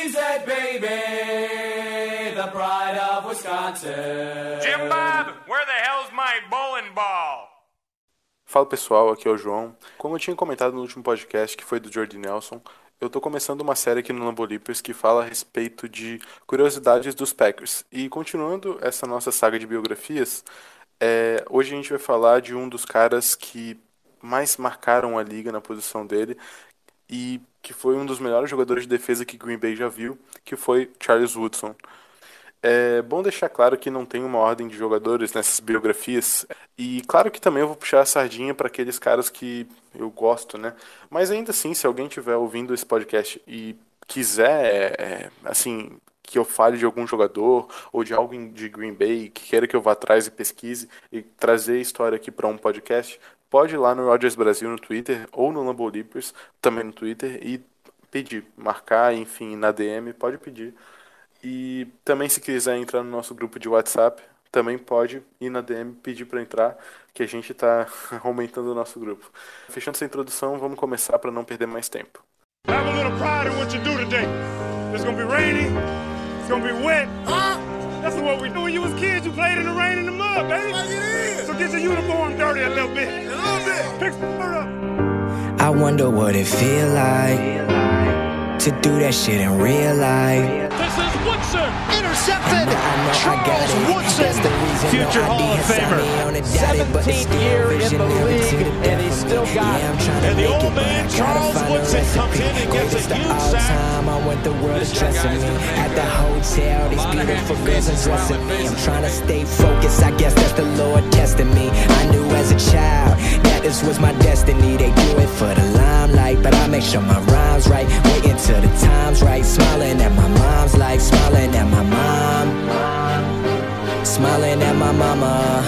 A cheesehead baby, the pride of Wisconsin. Jim Bob, where the hell's my bowling ball? Fala pessoal, aqui é o João. Como eu tinha comentado no último podcast, que foi do Jordi Nelson, eu tô começando uma série aqui no Lambolipers que fala a respeito de curiosidades dos Packers. E continuando essa nossa saga de biografias, é, hoje a gente vai falar de um dos caras que mais marcaram a liga na posição dele e que foi um dos melhores jogadores de defesa que Green Bay já viu, que foi Charles Woodson. É bom deixar claro que não tem uma ordem de jogadores nessas biografias. E claro que também eu vou puxar a sardinha para aqueles caras que eu gosto, né? Mas ainda assim, se alguém estiver ouvindo esse podcast e quiser, é, assim, que eu fale de algum jogador ou de algo de Green Bay, que queira que eu vá atrás e pesquise e trazer a história aqui para um podcast, pode ir lá no Rogers Brasil no Twitter ou no Lambo Leapers, também no Twitter, e pedir, marcar, enfim, na DM, pode pedir. E também se quiser entrar no nosso grupo de WhatsApp, também pode ir na DM pedir para entrar, que a gente está aumentando o nosso grupo. Fechando essa introdução, vamos começar para não perder mais tempo. Have a little pride in what you do today. It's gonna be rainy. It's gonna be wet. That's what we do. When you was kids, you played in the rain and the mud, baby. So get your uniform dirty a little bit. A little bit. Pick some up. I wonder what it feel like to do that shit in real life. This is Woodson. Intercepted. I know I got Charles. Woodson. The Future no Hall of Famer. me on a dotted, but it's 17th year in the league, and he's still me. got yeah, it. And the old man, I Charles Woodson, a recipe. comes in and gets a huge all sack. time. I want the world is trusting me. At the hotel, these beautiful girls undressing me. I'm trying to stay focused. I guess that's the Lord testing me. I knew as a child that this was my destiny. They do it for the limelight, but I make sure my rhymes right. Waiting till the time's right. Smiling at my At mama.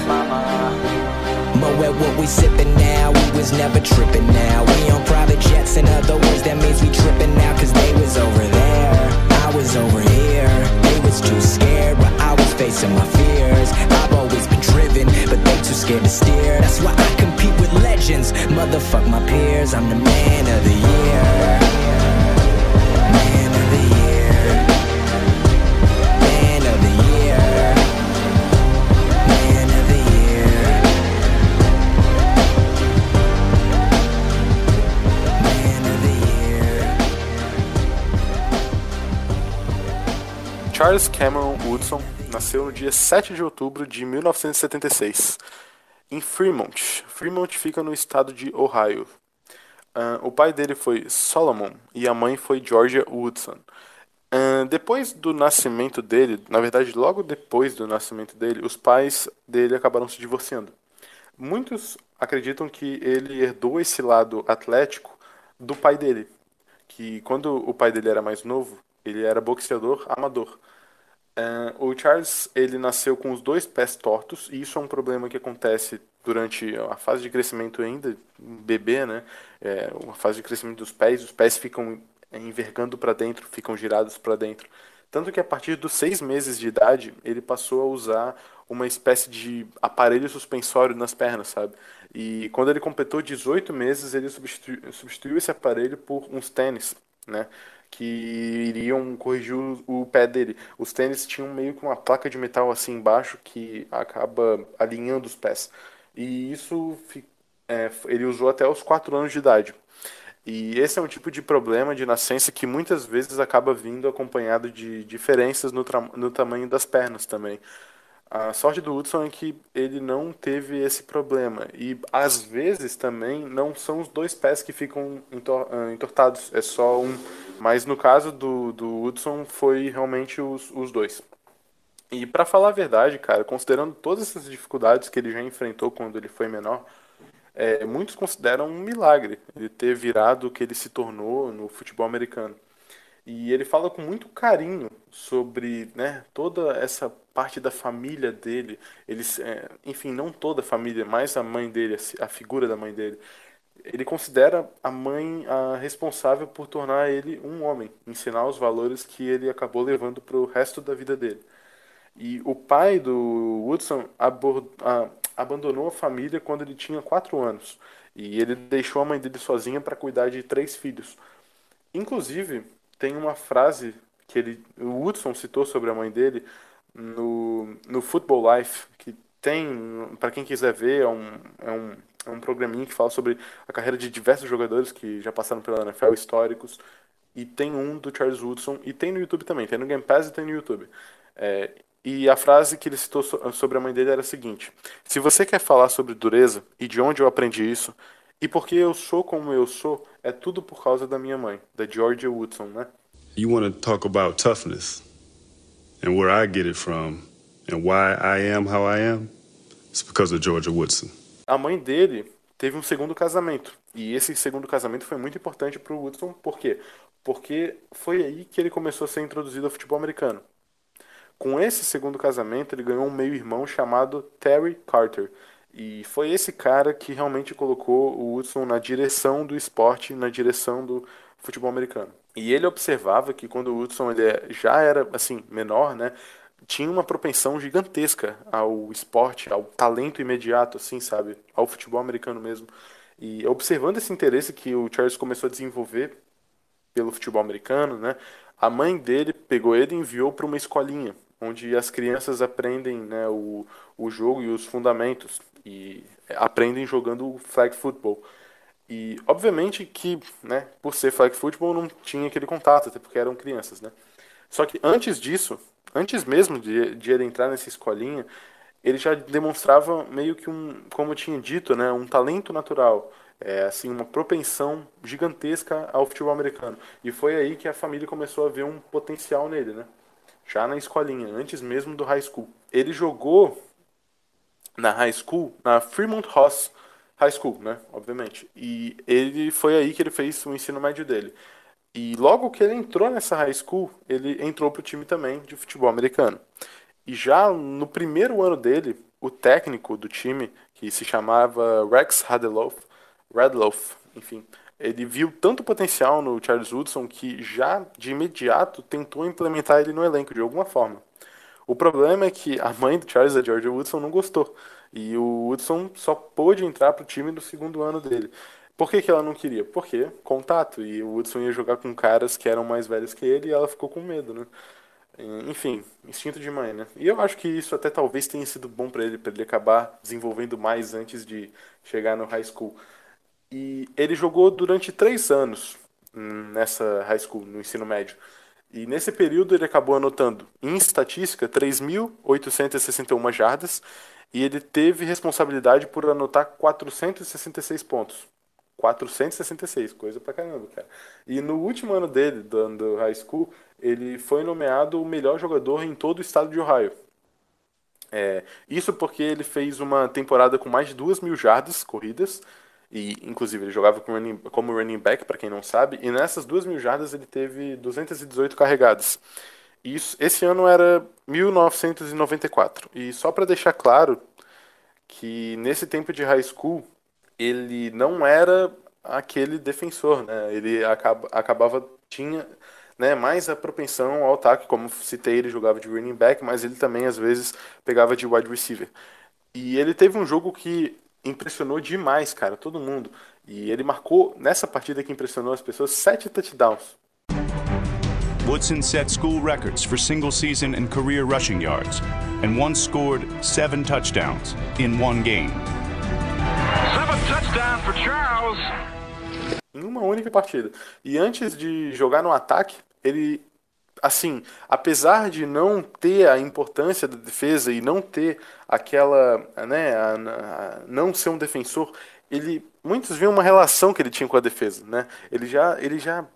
Moet, what we sipping now? We was never tripping now. We on private jets, in other words, that means we tripping now. Cause they was over there, I was over here. They was too scared, but I was facing my fears. I've always been driven, but they too scared to steer. That's why I compete with legends. Motherfuck my peers, I'm the man of the year. Charles Cameron Woodson nasceu no dia 7 de outubro de 1976, em Fremont. Fremont fica no estado de Ohio. Ah, o pai dele foi Solomon e a mãe foi Georgia Woodson. Ah, depois do nascimento dele, na verdade, logo depois do nascimento dele, os pais dele acabaram se divorciando. Muitos acreditam que ele herdou esse lado atlético do pai dele, que quando o pai dele era mais novo, ele era boxeador amador. É, o Charles ele nasceu com os dois pés tortos e isso é um problema que acontece durante a fase de crescimento ainda bebê, né? É, uma fase de crescimento dos pés, os pés ficam envergando para dentro, ficam girados para dentro. Tanto que a partir dos seis meses de idade ele passou a usar uma espécie de aparelho suspensório nas pernas, sabe? E quando ele completou 18 meses ele substituiu, substituiu esse aparelho por uns tênis, né? Que iriam corrigir o, pé dele. Os tênis tinham meio que uma placa de metal assim embaixo que acaba alinhando os pés. E isso é, ele usou até os 4 anos de idade. E esse é um tipo de problema de nascença que muitas vezes acaba vindo acompanhado de diferenças no, no tamanho das pernas também. A sorte do Hudson é que ele não teve esse problema. E às vezes também não são os dois pés que ficam ah, entortados, é só um. Mas no caso do, do Hudson foi realmente os, os dois. E pra falar a verdade, cara, considerando todas essas dificuldades que ele já enfrentou quando ele foi menor, é, muitos consideram um milagre ele ter virado o que ele se tornou no futebol americano. E ele fala com muito carinho sobre né, toda essa parte da família dele. Eles, é, enfim, não toda a família, mas a mãe dele, a figura da mãe dele. Ele considera a mãe a responsável por tornar ele um homem, ensinar os valores que ele acabou levando para o resto da vida dele. E o pai do Woodson abord, a, abandonou a família quando ele tinha quatro anos. E ele deixou a mãe dele sozinha para cuidar de três filhos. Inclusive, tem uma frase que ele, o Woodson citou sobre a mãe dele no, no Football Life, que tem, para quem quiser ver, é um, é, um, é um programinha que fala sobre a carreira de diversos jogadores que já passaram pela NFL, históricos, e tem um do Charles Woodson, e tem no YouTube também, tem no Game Pass e tem no YouTube. É, e a frase que ele citou sobre a mãe dele era a seguinte: Se você quer falar sobre dureza e de onde eu aprendi isso, e porque eu sou como eu sou, é tudo por causa da minha mãe, da Georgia Woodson, né? You want to talk about toughness and where I get it from and why I am how I am? Because of Georgia Woodson. A mãe dele teve um segundo casamento. E esse segundo casamento foi muito importante para o Woodson, por quê? Porque foi aí que ele começou a ser introduzido ao futebol americano. Com esse segundo casamento, ele ganhou um meio-irmão chamado Terry Carter, e foi esse cara que realmente colocou o Woodson na direção do esporte, na direção do futebol americano. E ele observava que quando o Woodson ele já era assim menor, né, tinha uma propensão gigantesca ao esporte, ao talento imediato, assim, sabe, ao futebol americano mesmo. E observando esse interesse que o Charles começou a desenvolver pelo futebol americano, né, a mãe dele pegou ele e enviou para uma escolinha onde as crianças aprendem né, o, o jogo e os fundamentos e aprendem jogando flag football. E obviamente que, né, por ser flag football, não tinha aquele contato, até porque eram crianças, né? Só que antes disso, antes mesmo de, de ele entrar nessa escolinha, ele já demonstrava meio que um, como eu tinha dito, né, um talento natural, é, assim, uma propensão gigantesca ao futebol americano. E foi aí que a família começou a ver um potencial nele, né? Já na escolinha, antes mesmo do high school. Ele jogou na high school, na Fremont Ross High School, né? Obviamente. E ele foi aí que ele fez o ensino médio dele. E logo que ele entrou nessa high school, ele entrou pro time também de futebol americano. E já no primeiro ano dele, o técnico do time, que se chamava Rex Radloff, Radloff, enfim, ele viu tanto potencial no Charles Woodson que já de imediato tentou implementar ele no elenco de alguma forma. O problema é que a mãe do Charles, a Georgia Woodson, não gostou. E o Woodson só pôde entrar para o time no segundo ano dele. Por que, que ela não queria? Porque contato. E o Woodson ia jogar com caras que eram mais velhos que ele e ela ficou com medo, né? Enfim, instinto de mãe, né? E eu acho que isso até talvez tenha sido bom para ele, para ele acabar desenvolvendo mais antes de chegar no high school. E ele jogou durante três anos nessa high school, no ensino médio. E nesse período ele acabou anotando, em estatística, 3.861 jardas e ele teve responsabilidade por anotar 466 pontos. 466, coisa pra caramba, cara. E no último ano dele, do, do high school, ele foi nomeado o melhor jogador em todo o estado de Ohio. É, isso porque ele fez uma temporada com mais de 2 mil jardas corridas, e inclusive ele jogava como running, como running back, para quem não sabe, e nessas 2 mil jardas ele teve 218 carregadas. Isso, esse ano era 1994. E só para deixar claro que nesse tempo de high school ele não era aquele defensor, né? Ele acaba, acabava tinha né, mais a propensão ao ataque, como citei, ele jogava de running back, mas ele também às vezes pegava de wide receiver. E ele teve um jogo que impressionou demais, cara, todo mundo. E ele marcou nessa partida que impressionou as pessoas sete touchdowns. Woodson set school records for single season and career rushing yards, and once scored seven touchdowns in one game. Seven touchdowns for Charles. Em uma única partida. E antes de jogar no ataque, ele assim, apesar de não ter a importância da defesa e não ter aquela, né, a, a, não ser um defensor, ele muitos viam uma relação que ele tinha com a defesa, né? Ele já, ele já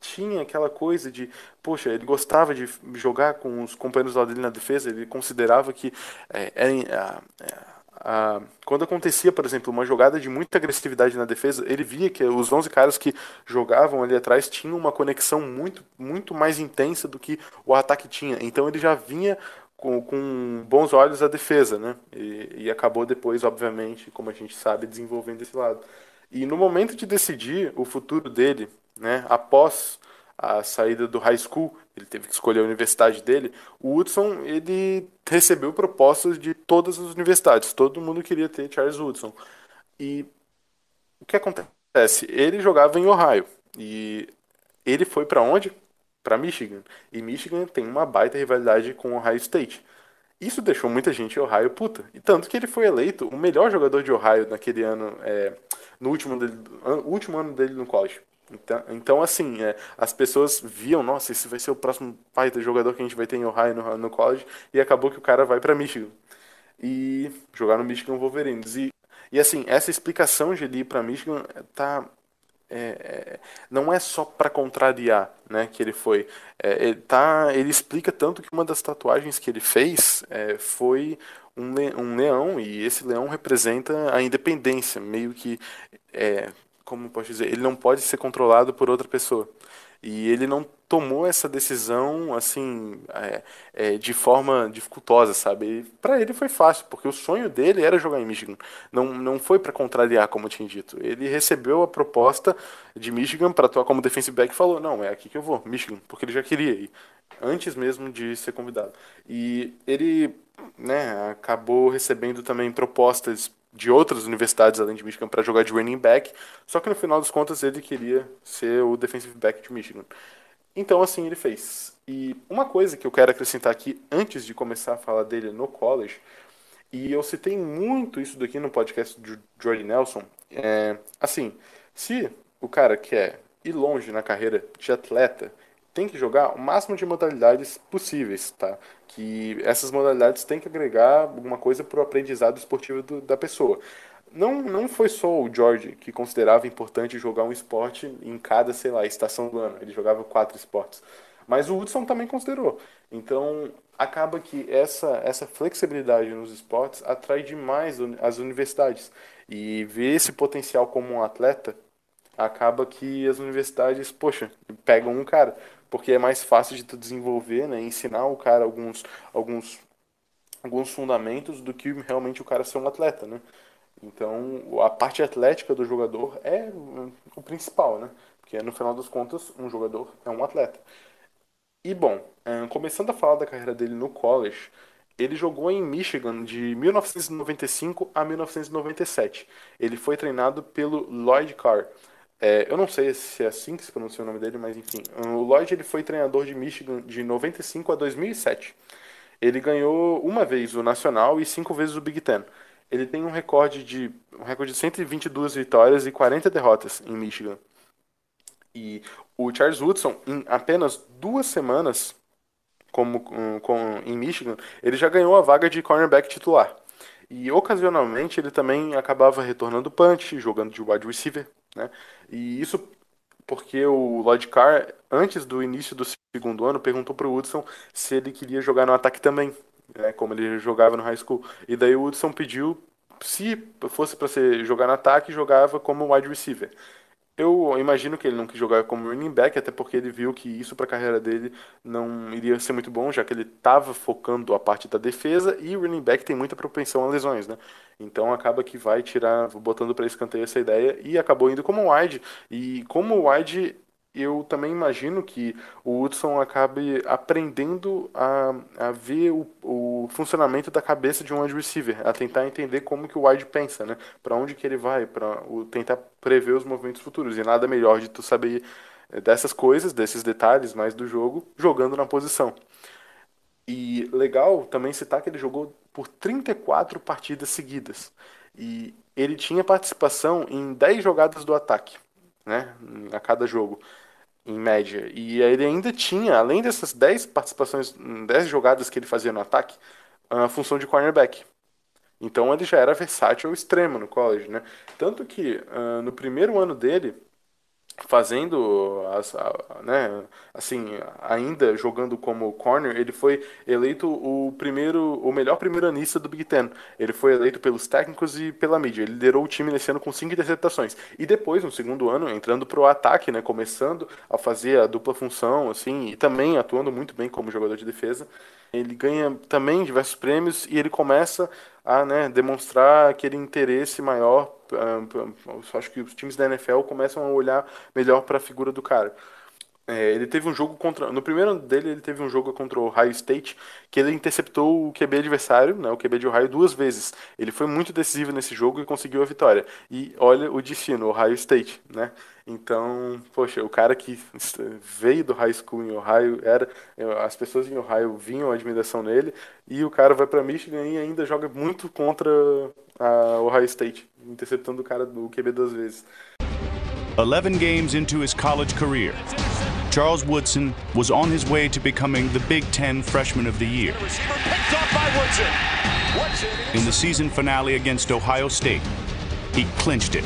tinha aquela coisa de, poxa, ele gostava de jogar com os companheiros lá dele na defesa, ele considerava que é, é, a- quando acontecia, por exemplo, uma jogada de muita agressividade na defesa, ele via que os 11 caras que jogavam ali atrás tinham uma conexão muito, muito mais intensa do que o ataque tinha. Então ele já vinha com, com bons olhos a defesa, né? E, e acabou depois, obviamente, como a gente sabe, desenvolvendo esse lado. E no momento de decidir o futuro dele, né, após a saída do high school, ele teve que escolher a universidade dele. O Woodson, ele recebeu propostas de todas as universidades. Todo mundo queria ter Charles Woodson. E o que acontece? Ele jogava em Ohio e ele foi pra onde? Pra Michigan. E Michigan tem uma baita rivalidade com Ohio State. Isso deixou muita gente em Ohio puta. E tanto que ele foi eleito o melhor jogador de Ohio naquele ano, é, no último, dele, último ano dele no college. Então, então assim, é, as pessoas viam, nossa, esse vai ser o próximo pai do jogador que a gente vai ter em Ohio no, no college. E acabou que o cara vai pra Michigan. E jogar no Michigan Wolverines. E, e assim, essa explicação de ele ir pra Michigan tá é, é, não é só para contrariar, né, que ele foi. É, ele, tá, ele explica tanto que uma das tatuagens que ele fez é, foi um, le- um leão e esse leão representa a independência, meio que, é, como posso dizer, ele não pode ser controlado por outra pessoa. E ele não tomou essa decisão assim é, é, de forma dificultosa, sabe? Para ele foi fácil, porque o sonho dele era jogar em Michigan. Não, não foi para contrariar, como eu tinha dito. Ele recebeu a proposta de Michigan para atuar como defensive back e falou: não, é aqui que eu vou, Michigan, porque ele já queria ir, antes mesmo de ser convidado. E ele né, acabou recebendo também propostas de outras universidades além de Michigan para jogar de running back, só que no final das contas ele queria ser o defensive back de Michigan. Então assim ele fez. E uma coisa que eu quero acrescentar aqui antes de começar a falar dele no college, e eu citei muito isso daqui no podcast do Jordy Nelson, é, assim, se o cara quer ir longe na carreira de atleta, tem que jogar o máximo de modalidades possíveis, tá? Que essas modalidades têm que agregar alguma coisa para o aprendizado esportivo do- da pessoa. Não, não foi só o George que considerava importante jogar um esporte em cada, sei lá, estação do ano. Ele jogava quatro esportes. Mas o Hudson também considerou. Então, acaba que essa, essa flexibilidade nos esportes atrai demais as universidades. E ver esse potencial como um atleta acaba que as universidades, poxa, pegam um cara, porque é mais fácil de tu desenvolver, né, ensinar o cara alguns alguns alguns fundamentos do que realmente o cara ser um atleta, né? Então, a parte atlética do jogador é o principal, né? Porque no final das contas, um jogador é um atleta. E bom, eh, começando a falar da carreira dele no college, ele jogou em Michigan de 1995 a 1997. Ele foi treinado pelo Lloyd Carr. É, eu não sei se é assim que se pronuncia o nome dele, mas enfim. O Lloyd ele foi treinador de Michigan de 95 a 2007. Ele ganhou uma vez o Nacional e cinco vezes o Big Ten. Ele tem um recorde de um recorde de 122 vitórias e 40 derrotas em Michigan. E o Charles Woodson, em apenas duas semanas como com, em Michigan, ele já ganhou a vaga de cornerback titular. E ocasionalmente ele também acabava retornando punch, jogando de wide receiver, né? E isso porque o Lloyd Carr, antes do início do segundo ano, perguntou pro Woodson se ele queria jogar no ataque também, né? Como ele jogava no high school. E daí o Woodson pediu se fosse para jogar no ataque, jogava como wide receiver. Eu imagino que ele não quis jogar como running back, até porque ele viu que isso para a carreira dele não iria ser muito bom, já que ele estava focando a parte da defesa e o running back tem muita propensão a lesões, né? Então acaba que vai tirar, botando para escanteio essa ideia e acabou indo como wide. E como wide, eu também imagino que o Hudson acabe aprendendo a, a ver o, o funcionamento da cabeça de um wide receiver, a tentar entender como que o wide pensa, né? Para onde que ele vai, para tentar prever os movimentos futuros. E nada melhor de tu saber eh, dessas coisas, desses detalhes mais do jogo, jogando na posição. E legal também citar que ele jogou por 34 partidas seguidas. E ele tinha participação em 10 jogadas do ataque, né? A cada jogo, em média. E ele ainda tinha, além dessas 10 participações, 10 jogadas que ele fazia no ataque, a função de cornerback. Então ele já era versátil ao extremo no college, né? Tanto que ah, no primeiro ano dele, fazendo as, a- né, assim, ainda jogando como corner, ele foi eleito o primeiro, o melhor primeiro-anista do Big Ten. Ele foi eleito pelos técnicos e pela mídia. Ele liderou o time nesse ano com cinco interceptações. E depois, no segundo ano, entrando pro ataque, né, começando a fazer a dupla função, assim, e também atuando muito bem como jogador de defesa. Ele ganha também diversos prêmios e ele começa a né, demonstrar aquele interesse maior. ah, ah, acho que os times da NFL começam a olhar melhor para a figura do cara. É, ele teve um jogo contra. No primeiro ano dele, ele teve um jogo contra o Ohio State, que ele interceptou o QB adversário, né, o QB de Ohio, duas vezes. Ele foi muito decisivo nesse jogo e conseguiu a vitória. E olha o destino, Ohio State, né? Então, poxa, o cara que veio do high school em Ohio, era, as pessoas em Ohio vinham a admiração nele, e o cara vai para Michigan e ainda joga muito contra a Ohio State, interceptando o cara do QB duas vezes. 11 games into his college career, Charles Woodson was on his way to becoming the Big Ten Freshman of the Year. In the season finale against Ohio State, he clinched it.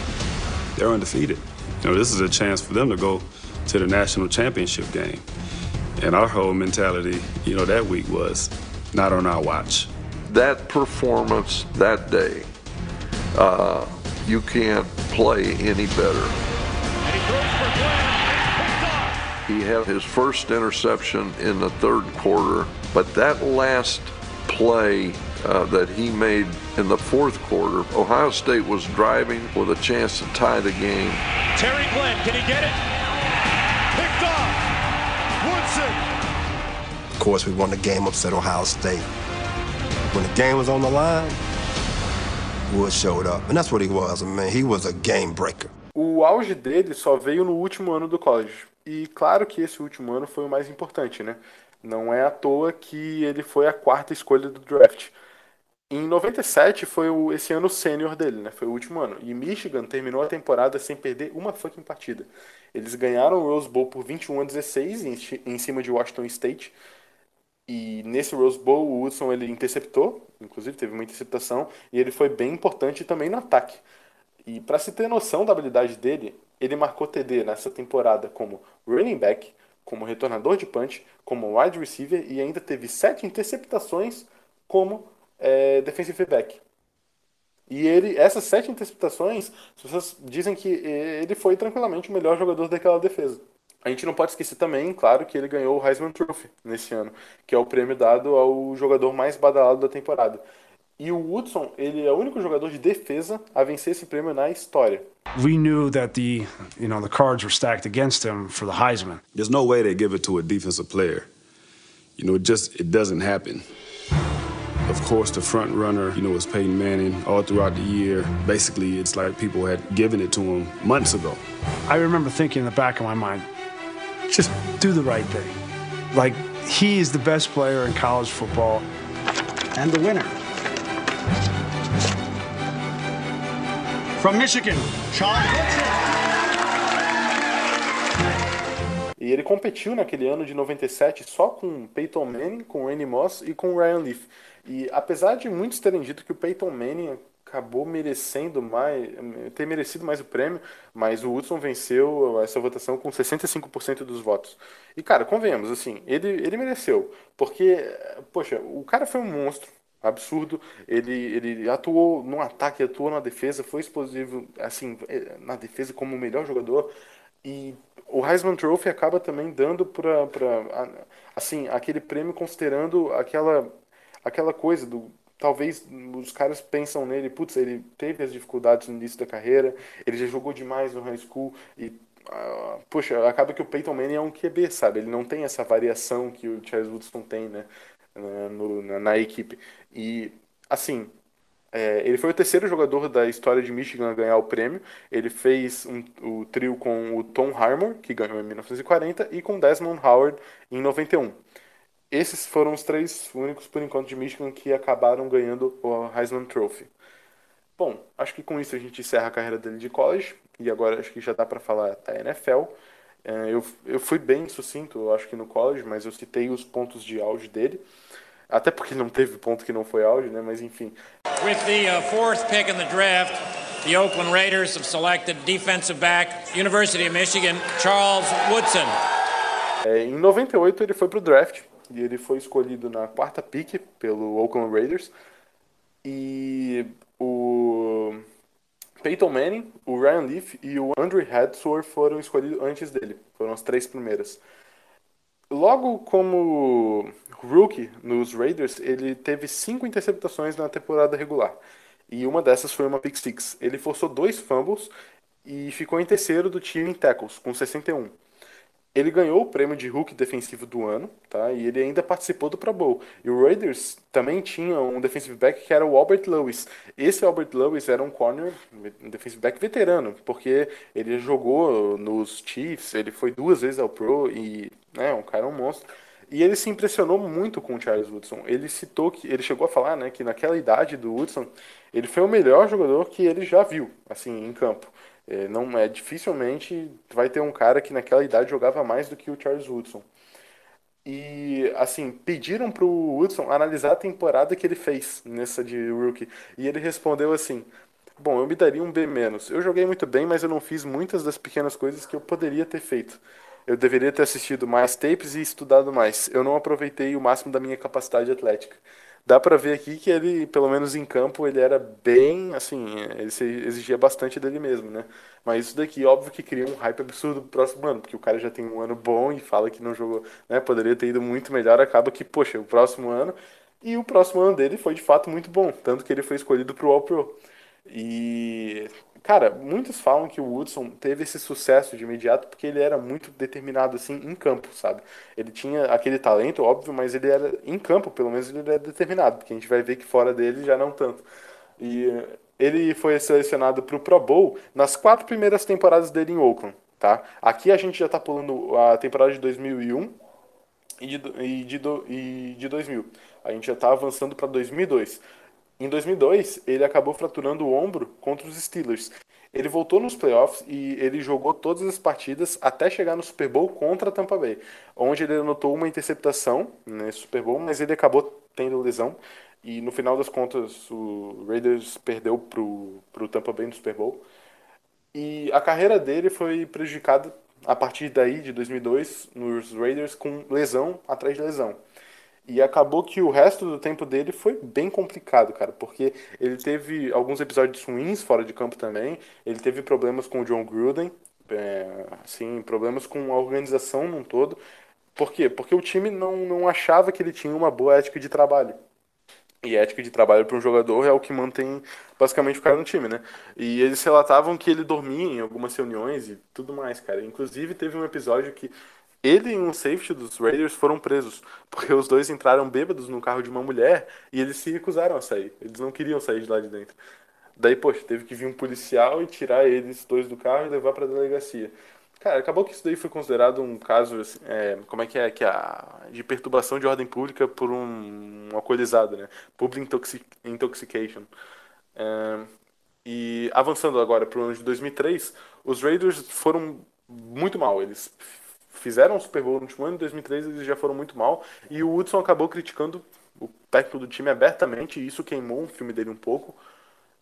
They're undefeated. You know, this is a chance for them to go to the national championship game. And our whole mentality, you know, that week was not on our watch. that performance that day, uh, you can't play any better. He had his first interception in the third quarter, but that last play uh, that he made in the fourth quarter, Ohio State was driving with a chance to tie the game. Terry Glenn, can he get it? Picked off. Woodson. Of course, we won the game, upset Ohio State. When the game was on the line, Wood showed up. And that's what he was, man. He was a game breaker. O auge dele só veio no último ano do college. E claro que esse último ano foi o mais importante, né? Não é à toa que ele foi a quarta escolha do draft. Em 97 foi o, esse ano sênior dele, né? Foi o último ano. E Michigan terminou a temporada sem perder uma fucking partida. Eles ganharam o Rose Bowl por 21 a 16 em, em cima de Washington State. E nesse Rose Bowl o Woodson ele interceptou, inclusive teve uma interceptação, e ele foi bem importante também no ataque. E para se ter noção da habilidade dele, ele marcou TD nessa temporada como running back, como retornador de punch, como wide receiver e ainda teve sete interceptações como é, defensive back. E ele, essas sete interceptações, as pessoas dizem que ele foi tranquilamente o melhor jogador daquela defesa. A gente não pode esquecer também, claro, que ele ganhou o Heisman Trophy nesse ano, que é o prêmio dado ao jogador mais badalado da temporada. E o Woodson, ele é o único jogador de defesa a vencer esse prêmio na história. We knew that the, you know, the cards were stacked against him for the Heisman. There's no way they give it to a defensive player. You know, it just it doesn't happen. Of course, the front runner, you know, was Peyton Manning all throughout the year. Basically, it's like people had given it to him months ago. I remember thinking in the back of my mind, just do the right thing. Like, he is the best player in college football and the winner. From Michigan, Woodson. E ele competiu naquele ano de 97 só com Peyton Manning, com Randy Moss e com Ryan Leaf. E apesar de muitos terem dito que o Peyton Manning acabou merecendo mais, ter merecido mais o prêmio, mas o Woodson venceu essa votação com 65% dos votos. E cara, convenhamos, assim, ele, ele mereceu, porque, poxa, o cara foi um monstro, absurdo. Ele, ele atuou no ataque, atuou na defesa, foi explosivo, assim, na defesa como o melhor jogador. E o Heisman Trophy acaba também dando para, assim, aquele prêmio considerando aquela, aquela coisa do talvez os caras pensam nele, putz, ele teve as dificuldades no início da carreira, ele já jogou demais no high school e ah, poxa, acaba que o Peyton Manning é um QB, sabe? Ele não tem essa variação que o Charles Woodson tem, né, no- na, na equipe. E assim, é, ele foi o terceiro jogador da história de Michigan a ganhar o prêmio. Ele fez um- o trio com o Tom Harmon, que ganhou em 1940, e com Desmond Howard em 91. Esses foram os três únicos, por enquanto, de Michigan que acabaram ganhando o Heisman Trophy. Bom, acho que com isso a gente encerra a carreira dele de college, e agora acho que já dá para falar da NFL. É, eu, eu fui bem sucinto, eu acho que no college, mas eu citei os pontos de auge dele. Até porque não teve ponto que não foi auge, né? Mas enfim. With the uh, fourth pick in the draft, the Oakland Raiders have selected defensive back, University of Michigan, Charles Woodson. É, em 98 ele foi pro draft e ele foi escolhido na quarta pick pelo Oakland Raiders. E o Peyton Manning, o Ryan Leaf e o Andrew Hadsworth foram escolhidos antes dele. Foram as três primeiras. Logo como rookie nos Raiders, ele teve cinco interceptações na temporada regular. E uma dessas foi uma pick six. Ele forçou dois fumbles e ficou em terceiro do time em tackles, com 61. Ele ganhou o prêmio de Hulk defensivo do ano, tá? E ele ainda participou do Pro Bowl. E o Raiders também tinha um defensive back que era o Albert Lewis. Esse Albert Lewis era um corner, um defensive back veterano, porque ele jogou nos Chiefs, ele foi duas vezes ao Pro e, né, um cara é um monstro. E ele se impressionou muito com o Charles Woodson. Ele citou que ele chegou a falar, né, que naquela idade do Woodson, ele foi o melhor jogador que ele já viu, assim, em campo. É, não é dificilmente vai ter um cara que naquela idade jogava mais do que o Charles Woodson. E assim, pediram pro Woodson analisar a temporada que ele fez nessa de rookie, e ele respondeu assim: "Bom, eu me daria um B. Eu joguei muito bem, mas eu não fiz muitas das pequenas coisas que eu poderia ter feito. Eu deveria ter assistido mais tapes e estudado mais. Eu não aproveitei o máximo da minha capacidade atlética." Dá para ver aqui que ele, pelo menos em campo, ele era bem, assim, ele exigia bastante dele mesmo, né? Mas isso daqui, óbvio que cria um hype absurdo pro próximo ano, porque o cara já tem um ano bom e fala que não jogou, né? Poderia ter ido muito melhor, acaba que, poxa, o próximo ano. E o próximo ano dele foi de fato muito bom, tanto que ele foi escolhido pro All-Pro. E Cara, muitos falam que o Woodson teve esse sucesso de imediato porque ele era muito determinado assim em campo, sabe? Ele tinha aquele talento, óbvio, mas ele era em campo, pelo menos ele era determinado, porque a gente vai ver que fora dele já não tanto. E ele foi selecionado para o Pro Bowl nas quatro primeiras temporadas dele em Oakland, tá? Aqui a gente já está pulando a temporada de 2001 e de, e de, e de 2000. A gente já está avançando para 2002. Em 2002, ele acabou fraturando o ombro contra os Steelers. Ele voltou nos playoffs e ele jogou todas as partidas até chegar no Super Bowl contra a Tampa Bay, onde ele anotou uma interceptação nesse Super Bowl, mas ele acabou tendo lesão e no final das contas o Raiders perdeu pro, pro Tampa Bay no Super Bowl. E a carreira dele foi prejudicada a partir daí, de 2002, nos Raiders, com lesão atrás de lesão. E acabou que o resto do tempo dele foi bem complicado, cara, porque ele teve alguns episódios ruins fora de campo também. Ele teve problemas com o John Gruden, é, assim, problemas com a organização num todo. Por quê? Porque o time não, não achava que ele tinha uma boa ética de trabalho. E ética de trabalho para um jogador é o que mantém basicamente o cara no time, né? E eles relatavam que ele dormia em algumas reuniões e tudo mais, cara. Inclusive teve um episódio que ele e um safety dos Raiders foram presos, porque os dois entraram bêbados no carro de uma mulher e eles se recusaram a sair. Eles não queriam sair de lá de dentro. Daí, poxa, teve que vir um policial e tirar eles dois do carro e levar para a delegacia. Cara, acabou que isso daí foi considerado um caso, assim, é, como é que é, que é a, de perturbação de ordem pública por um, um alcoolizado, né? Public intoxic, intoxication. É, e avançando agora para o ano de 2003, os Raiders foram muito mal. Eles fizeram o Super Bowl no último ano, em 2003 eles já foram muito mal, e o Woodson acabou criticando o técnico do time abertamente, e isso queimou o filme dele um pouco.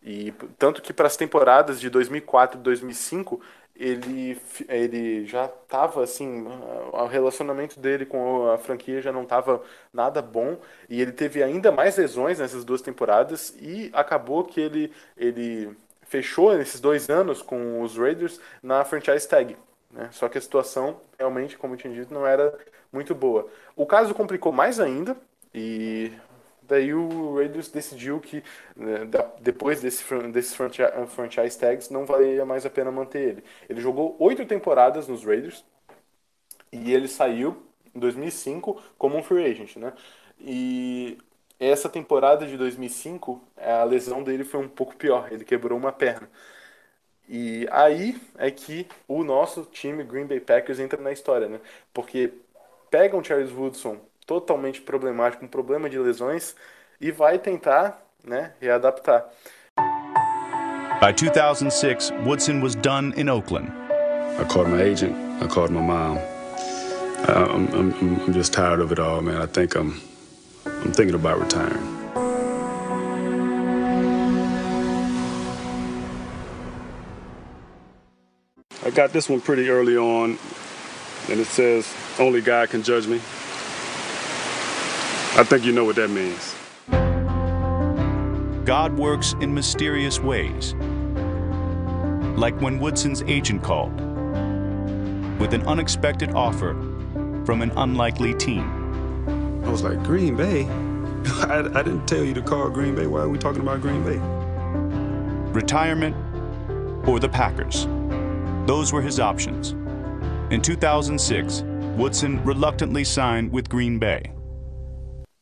E tanto que para as temporadas de 2004 e 2005, ele, ele já estava assim, o relacionamento dele com a franquia já não estava nada bom, e ele teve ainda mais lesões nessas duas temporadas, e acabou que ele, ele fechou nesses dois anos com os Raiders na franchise tag. Né? Só que a situação, realmente, como eu tinha dito, não era muito boa. O caso complicou mais ainda e daí o Raiders decidiu que né, depois desse, desses franchise tags não valia mais a pena manter ele. Ele jogou oito temporadas nos Raiders e ele saiu em 2005 como um free agent, né? E essa temporada de 2005, a lesão dele foi um pouco pior. Ele quebrou uma perna. E aí é que o nosso time Green Bay Packers entra na história, né? Porque pegam um Charles Woodson totalmente problemático, com problema de lesões, e vai tentar, né, readaptar. By 2006, Woodson was done in Oakland. I called my agent. I called my mom. I'm, I'm, I'm just tired of it all, man. I think I'm, I'm thinking about retiring. I got this one pretty early on, and it says, Only God can judge me. I think you know what that means. God works in mysterious ways. Like when Woodson's agent called with an unexpected offer from an unlikely team. I was like, Green Bay? I, I didn't tell you to call Green Bay. Why are we talking about Green Bay? Retirement or the Packers. Those were his options. In 2006, Woodson reluctantly signed with Green Bay.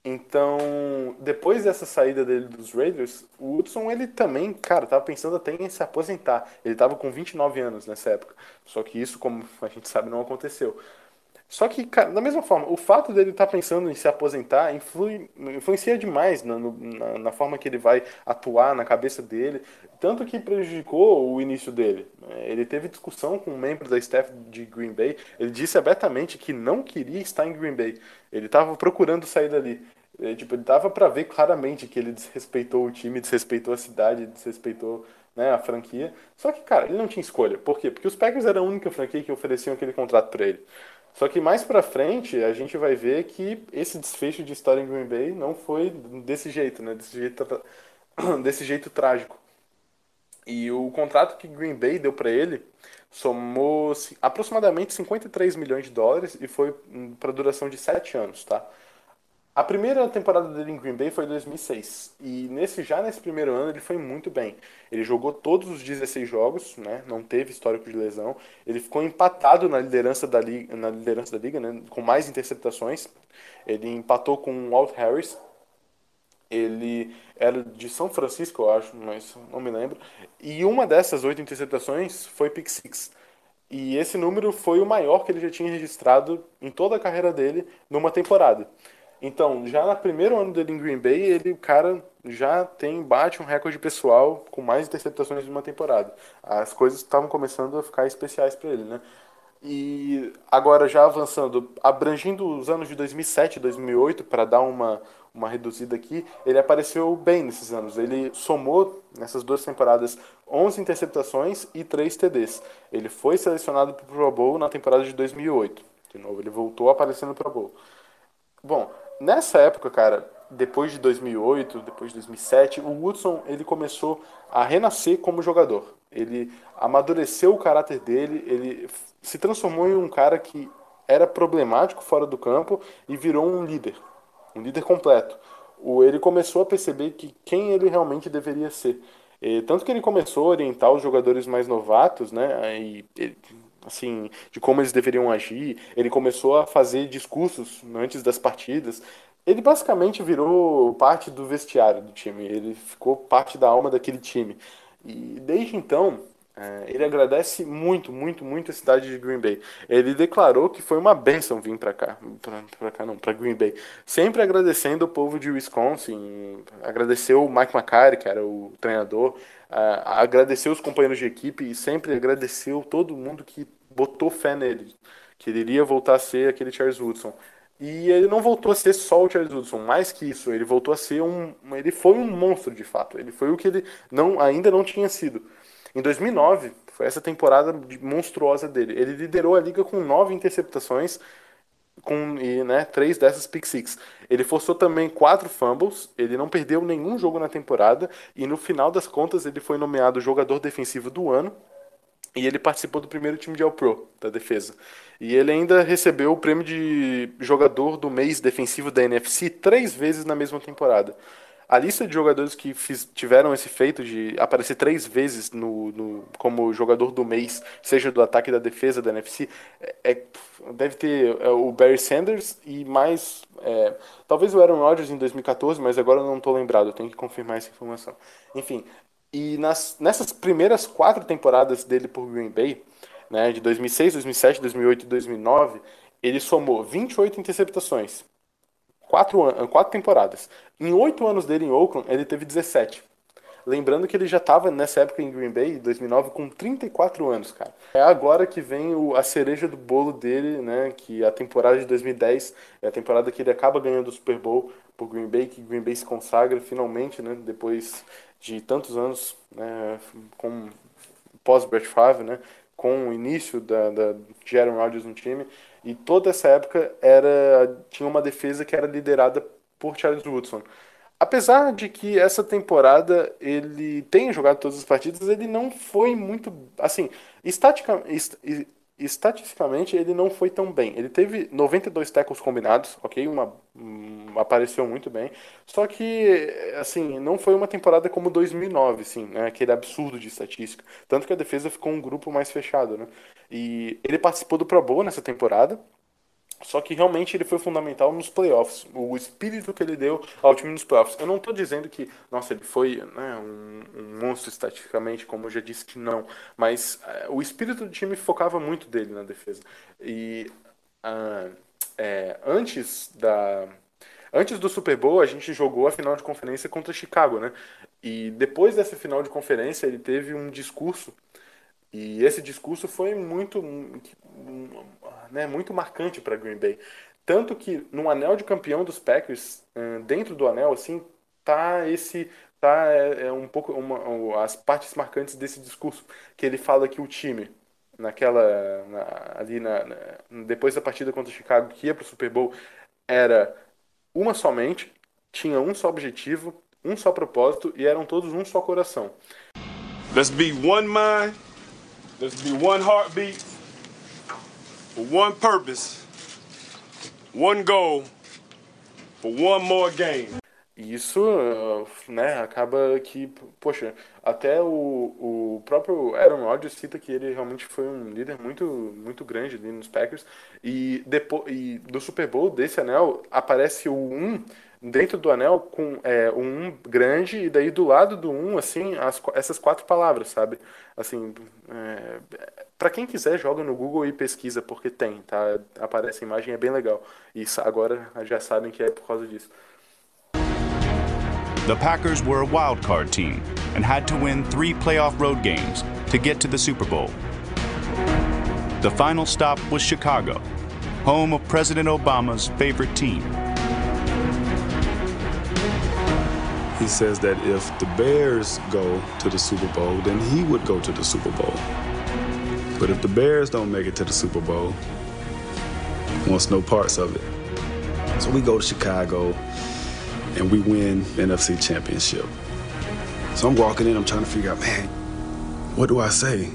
Então, depois dessa saída dele dos Raiders, o Woodson, ele também, cara, tava pensando até em se aposentar. Ele tava com 29 anos nessa época. Só que isso, como a gente sabe, não aconteceu. Só que, cara, da mesma forma, o fato dele estar tá pensando em se aposentar influi, influencia demais na, na, na, forma que ele vai atuar, na cabeça dele, tanto que prejudicou o início dele. Ele teve discussão com um membro da staff de Green Bay, ele disse abertamente que não queria estar em Green Bay, ele estava procurando sair dali. Ele, tipo, dava para ver claramente que ele desrespeitou o time, desrespeitou a cidade, desrespeitou né, a franquia. Só que, cara, ele não tinha escolha. Por quê? Porque os Packers eram a única franquia que ofereciam aquele contrato para ele. Só que mais pra frente a gente vai ver que esse desfecho de história em Green Bay não foi desse jeito, né? Desse jeito, desse jeito trágico. E o contrato que Green Bay deu para ele somou aproximadamente 53 milhões de dólares e foi para duração de 7 anos, tá? A primeira temporada dele em Green Bay foi em 2006. E nesse já nesse primeiro ano ele foi muito bem. Ele jogou todos os 16 jogos, né? Não teve histórico de lesão. Ele ficou empatado na liderança da liga, na liderança da liga, né? Com mais interceptações. Ele empatou com o Walt Harris. Ele era de São Francisco, eu acho, mas não me lembro. E uma dessas oito interceptações foi pick six. E esse número foi o maior que ele já tinha registrado em toda a carreira dele numa temporada. Então, já no primeiro ano dele em Green Bay, ele, o cara já tem, bate um recorde pessoal com mais interceptações de uma temporada. As coisas estavam começando a ficar especiais para ele, né? E agora já avançando, abrangindo os anos de 2007 e 2008 para dar uma, uma reduzida aqui, ele apareceu bem nesses anos. Ele somou nessas duas temporadas 11 interceptações e 3 TDs. Ele foi selecionado para o Pro Bowl na temporada de 2008. De novo, ele voltou aparecendo no Pro Bowl. Bom, nessa época, cara, depois de 2008, depois de 2007, o Woodson ele começou a renascer como jogador. Ele amadureceu o caráter dele, ele se transformou em um cara que era problemático fora do campo e virou um líder, um líder completo. O, ele começou a perceber que quem ele realmente deveria ser. E, tanto que ele começou a orientar os jogadores mais novatos, né? E, assim, de como eles deveriam agir. Ele começou a fazer discursos antes das partidas. Ele basicamente virou parte do vestiário do time. Ele ficou parte da alma daquele time. E desde então, ele agradece muito, muito, muito a cidade de Green Bay. Ele declarou que foi uma benção vir para cá, para cá não, para Green Bay. Sempre agradecendo o povo de Wisconsin, agradeceu o Mike McCarthy, que era o treinador, uh, agradeceu os companheiros de equipe e sempre agradeceu todo mundo que botou fé nele, que ele iria voltar a ser aquele Charles Woodson. E ele não voltou a ser só o Charles Woodson, mais que isso, ele voltou a ser um, ele foi um monstro de fato. Ele foi o que ele não ainda não tinha sido. Em 2009, foi essa temporada monstruosa dele. Ele liderou a liga com nove interceptações, com e, né, três dessas pick six. Ele forçou também quatro fumbles, ele não perdeu nenhum jogo na temporada e no final das contas ele foi nomeado jogador defensivo do ano e ele participou do primeiro time de All-Pro da defesa. E ele ainda recebeu o prêmio de jogador do mês defensivo da NFC três vezes na mesma temporada. A lista de jogadores que fiz, tiveram esse feito de aparecer três vezes no, no, como jogador do mês, seja do ataque e da defesa da NFC, é, é, deve ter é, o Barry Sanders e mais. É, talvez o Aaron Rodgers em 2014, mas agora eu não estou lembrado, eu tenho que confirmar essa informação. Enfim, e nas, nessas primeiras quatro temporadas dele por Green Bay, né, de 2006, 2007, 2008 e 2009, ele somou 28 interceptações, Quatro, quatro temporadas. Em oito anos dele em Oakland, ele teve 17. Lembrando que ele já estava nessa época em Green Bay, 2009, com 34 anos, cara. É agora que vem o, a cereja do bolo dele, né? Que a temporada de 2010 é a temporada que ele acaba ganhando o Super Bowl por Green Bay, que Green Bay se consagra finalmente, né? Depois de tantos anos, né? Com pós-Brett Favre, né? Com o início da, da, de Aaron Rodgers no time. E toda essa época era tinha uma defesa que era liderada por Charles Woodson. Apesar de que essa temporada ele tenha jogado todas as partidas, ele não foi muito. Assim, estatica, est, estatisticamente ele não foi tão bem. Ele teve 92 tackles combinados, ok? Uma, um, apareceu muito bem. Só que, assim, não foi uma temporada como 2009, assim, né? Aquele absurdo de estatística. Tanto que a defesa ficou um grupo mais fechado, né? E ele participou do Pro Bowl nessa temporada. Só que realmente ele foi fundamental nos playoffs, o espírito que ele deu ao time nos playoffs. Eu não estou dizendo que, nossa, ele foi né, um, um, monstro estatisticamente, como eu já disse que não, mas uh, o espírito do time focava muito dele na defesa. E uh, é, antes da antes do Super Bowl a gente jogou a final de conferência contra Chicago, né? E depois dessa final de conferência ele teve um discurso e esse discurso foi muito né, muito marcante para Green Bay. Tanto que no anel de campeão dos Packers, dentro do anel, assim, tá esse tá é, é um pouco uma, as partes marcantes desse discurso que ele fala que o time naquela na, ali na, na, depois da partida contra o Chicago que ia para o Super Bowl era uma somente, tinha um só objetivo, um só propósito e eram todos um só coração. Let's be one mind. Let's be one heartbeat. for one purpose, one goal, for one more game. Isso, né, acaba que, poxa, até o, o próprio Aaron Rodgers cita que ele realmente foi um líder muito, muito grande ali nos Packers. E, depois, e do Super Bowl, desse anel, aparece o 1 dentro do anel com é, um grande e daí do lado do um assim as, essas quatro palavras sabe assim é, para quem quiser joga no Google e pesquisa porque tem tá aparece a imagem é bem legal e agora já sabem que é por causa disso The Packers were a wild card team and had to win three playoff road games to get to the Super Bowl. The final stop was Chicago, home of President Obama's favorite team. He says that if the Bears go to the Super Bowl, then he would go to the Super Bowl. But if the Bears don't make it to the Super Bowl, wants no parts of it. So we go to Chicago and we win NFC Championship. So I'm walking in, I'm trying to figure out, man, what do I say?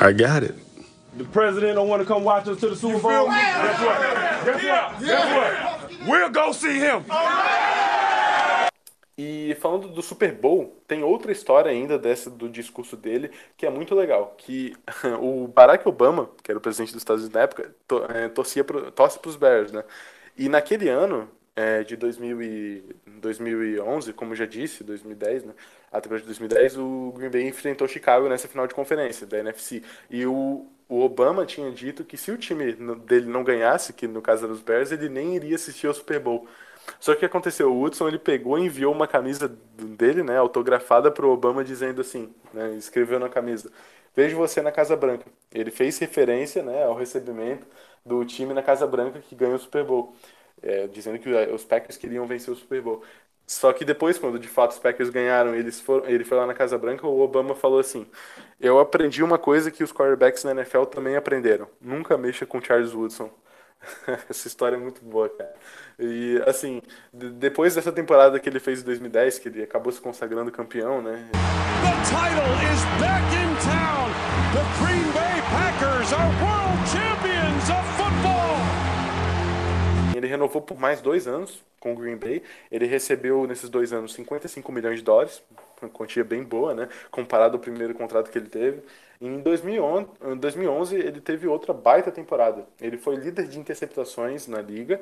I got it. The president don't want to come watch us to the Super Bowl. Guess what? Guess what? Guess what? We'll go see him. E falando do Super Bowl, tem outra história ainda dessa do discurso dele que é muito legal, que o Barack Obama, que era o presidente dos Estados Unidos na época, to, é, torcia pro, torce para os Bears, né? E naquele ano é, de 2000 e, 2011, como já disse, 2010, né? De 2010, o Green Bay enfrentou Chicago nessa final de conferência da NFC. E o, o Obama tinha dito que se o time dele não ganhasse, que no caso era os Bears, ele nem iria assistir ao Super Bowl. Só que o que aconteceu? O Hudson ele pegou e enviou uma camisa dele, né, autografada para o Obama, dizendo assim, né, escreveu na camisa: Vejo você na Casa Branca. Ele fez referência né, ao recebimento do time na Casa Branca que ganhou o Super Bowl, é, dizendo que os Packers queriam vencer o Super Bowl. Só que depois, quando de fato os Packers ganharam, eles foram, ele foi lá na Casa Branca, o Obama falou assim: Eu aprendi uma coisa que os quarterbacks na NFL também aprenderam: nunca mexa com Charles Woodson. Essa história é muito boa, cara. E, assim, depois dessa temporada que ele fez em 2010, que ele acabou se consagrando campeão, né? The title is back in town. The Green Bay Packers are world champions of football. Ele renovou por mais dois anos com o Green Bay. Ele recebeu nesses dois anos 55 milhões de dólares, uma quantia bem boa, né? Comparado ao primeiro contrato que ele teve. Em 2011, 2011, ele teve outra baita temporada. Ele foi líder de interceptações na liga,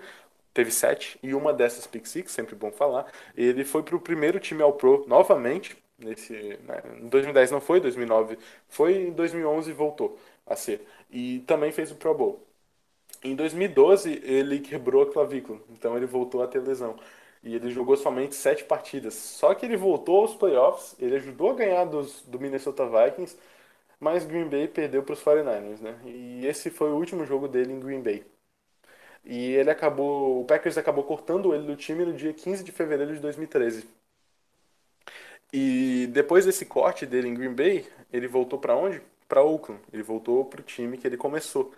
teve sete, e uma dessas pick six, sempre bom falar. Ele foi para o primeiro time ao Pro novamente. Nesse, né, em 2010 não foi, 2009 foi, em 2011 voltou a ser. E também fez o Pro Bowl. Em 2012 ele quebrou a clavícula, então ele voltou a ter lesão. E ele jogou somente sete partidas. Só que ele voltou aos playoffs, ele ajudou a ganhar dos, do Minnesota Vikings mas Green Bay perdeu para os 49ers, né? E esse foi o último jogo dele em Green Bay. E ele acabou, o Packers acabou cortando ele do time no dia 15 de fevereiro de 2013. E depois desse corte dele em Green Bay, ele voltou para onde? Para Oakland. Ele voltou para o time que ele começou.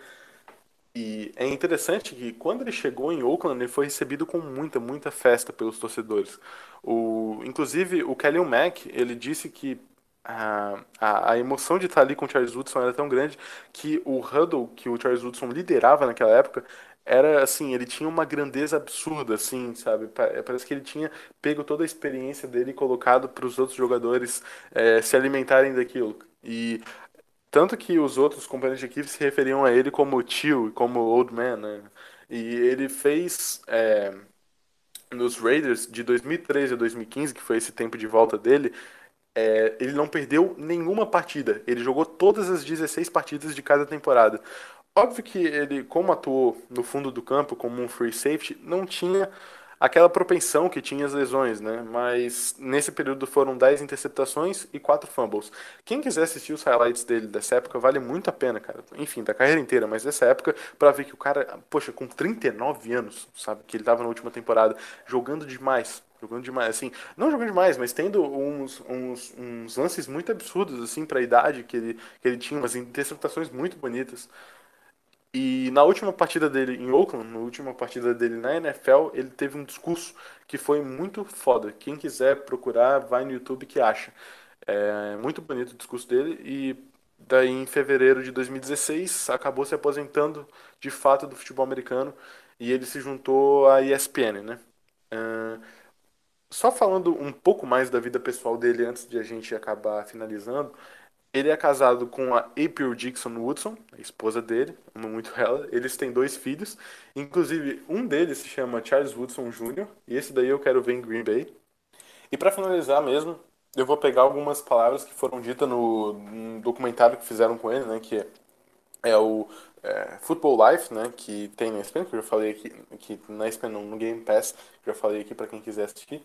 E é interessante que quando ele chegou em Oakland, ele foi recebido com muita, muita festa pelos torcedores. O, inclusive, o Kelly Mack, ele disse que a, a, emoção de estar ali com o Charles Woodson era tão grande que o huddle que o Charles Woodson liderava naquela época era assim, ele tinha uma grandeza absurda, assim, sabe? Parece que ele tinha pego toda a experiência dele e colocado para os outros jogadores é, se alimentarem daquilo. E tanto que os outros companheiros de equipe se referiam a ele como tio, como old man, né? E ele fez é, nos Raiders de 2013 a 2015, que foi esse tempo de volta dele, é, ele não perdeu nenhuma partida. Ele jogou todas as 16 partidas de cada temporada. Óbvio que ele, como atuou no fundo do campo como um free safety, não tinha aquela propensão que tinha as lesões, né? Mas nesse período foram 10 interceptações e 4 fumbles. Quem quiser assistir os highlights dele dessa época, vale muito a pena, cara. Enfim, da carreira inteira, mas dessa época, para ver que o cara, poxa, com 39 anos, sabe? Que ele tava na última temporada, jogando demais, Jogando demais, assim, não jogando demais, mas tendo uns, uns, uns lances muito absurdos, assim, pra idade que ele, que ele tinha, umas interceptações muito bonitas. E na última partida dele em Oakland, na última partida dele na NFL, ele teve um discurso que foi muito foda. Quem quiser procurar, vai no YouTube que acha. É muito bonito o discurso dele e daí em fevereiro de 2016 acabou se aposentando de fato do futebol americano e ele se juntou à ESPN, né? Uh, só falando um pouco mais da vida pessoal dele antes de a gente acabar finalizando, ele é casado com a April Dixon Woodson, a esposa dele, amo muito ela. Eles têm dois filhos, inclusive um deles se chama Charles Woodson Jr., e esse daí eu quero ver em Green Bay. E para finalizar mesmo, eu vou pegar algumas palavras que foram ditas no, no documentário que fizeram com ele, né, que é, é o é, Football Life, né, que tem na ESPN, que eu já falei aqui, que na ESPN não, no Game Pass, já falei aqui para quem quiser assistir,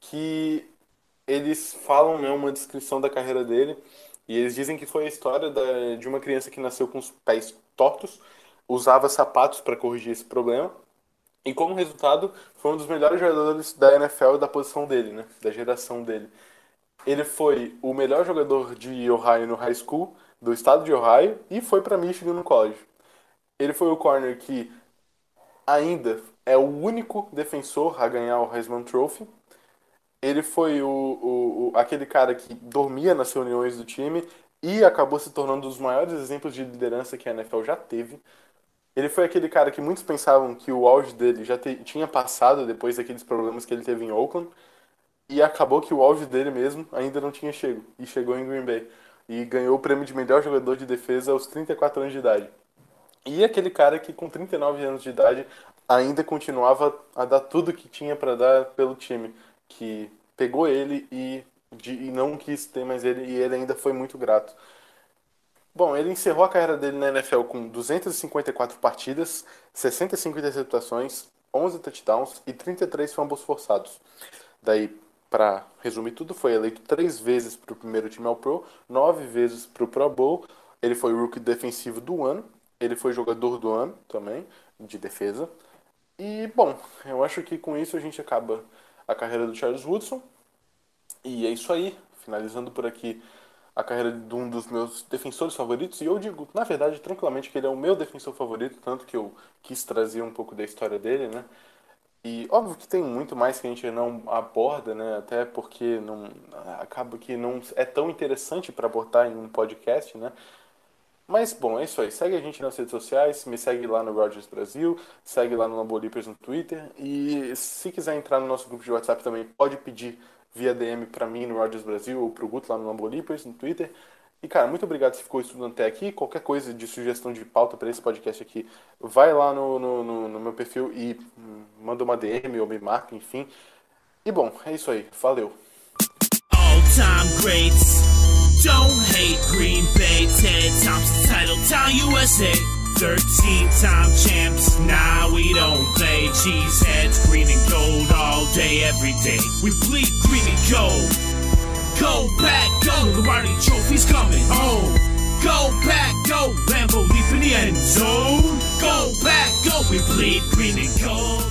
que eles falam, né, uma descrição da carreira dele, e eles dizem que foi a história da, de uma criança que nasceu com os pés tortos, usava sapatos para corrigir esse problema, e como resultado, foi um dos melhores jogadores da NFL da posição dele, né, da geração dele. Ele foi o melhor jogador de Ohio no high school, do estado de Ohio, e foi para Michigan no college. Ele foi o corner que ainda é o único defensor a ganhar o Heisman Trophy. Ele foi o, o, o, aquele cara que dormia nas reuniões do time e acabou se tornando um dos maiores exemplos de liderança que a NFL já teve. Ele foi aquele cara que muitos pensavam que o auge dele já te, tinha passado depois daqueles problemas que ele teve em Oakland. E acabou que o auge dele mesmo ainda não tinha chego. E chegou em Green Bay. E ganhou o prêmio de melhor jogador de defesa aos 34 anos de idade. E aquele cara que com 39 anos de idade ainda continuava a dar tudo que tinha para dar pelo time, que pegou ele e, de, e não quis ter mais ele e ele ainda foi muito grato. Bom, ele encerrou a carreira dele na NFL com 254 partidas, 65 interceptações, 11 touchdowns e 33 fumbles forçados. Daí, para resumir tudo, foi eleito três vezes para o primeiro time ao Pro, nove vezes para o Pro Bowl. Ele foi rookie defensivo do ano ele foi jogador do ano também, de defesa. E, bom, eu acho que com isso a gente acaba a carreira do Charles Woodson. E é isso aí. Finalizando por aqui a carreira de um dos meus defensores favoritos. E eu digo, na verdade, tranquilamente, que ele é o meu defensor favorito, tanto que eu quis trazer um pouco da história dele, né? E óbvio que tem muito mais que a gente não aborda, né? Até porque não acaba que não é tão interessante para abordar em um podcast, né? Mas, bom, é isso aí. Segue a gente nas redes sociais, me segue lá no Rogers Brasil, segue lá no Lambolipers no Twitter. E se quiser entrar no nosso grupo de WhatsApp também, pode pedir via DM para mim no Rogers Brasil ou pro Guto lá no Lambolipers no Twitter. E, cara, muito obrigado se ficou estudando até aqui. Qualquer coisa de sugestão de pauta para esse podcast aqui, vai lá no, no, no, no meu perfil e manda uma DM ou me marca, enfim. E, bom, é isso aí. Valeu! All time greats. Don't hate Green Bay. Ted Thompson, title town USA. 13 time champs, nah, we don't play cheese heads, green and gold all day, every day. We bleed green and gold. Go back, go, the Lombardi Trophy's coming home. Go back, go, Lambo leap in the end zone. Go back, go, we bleed green and gold.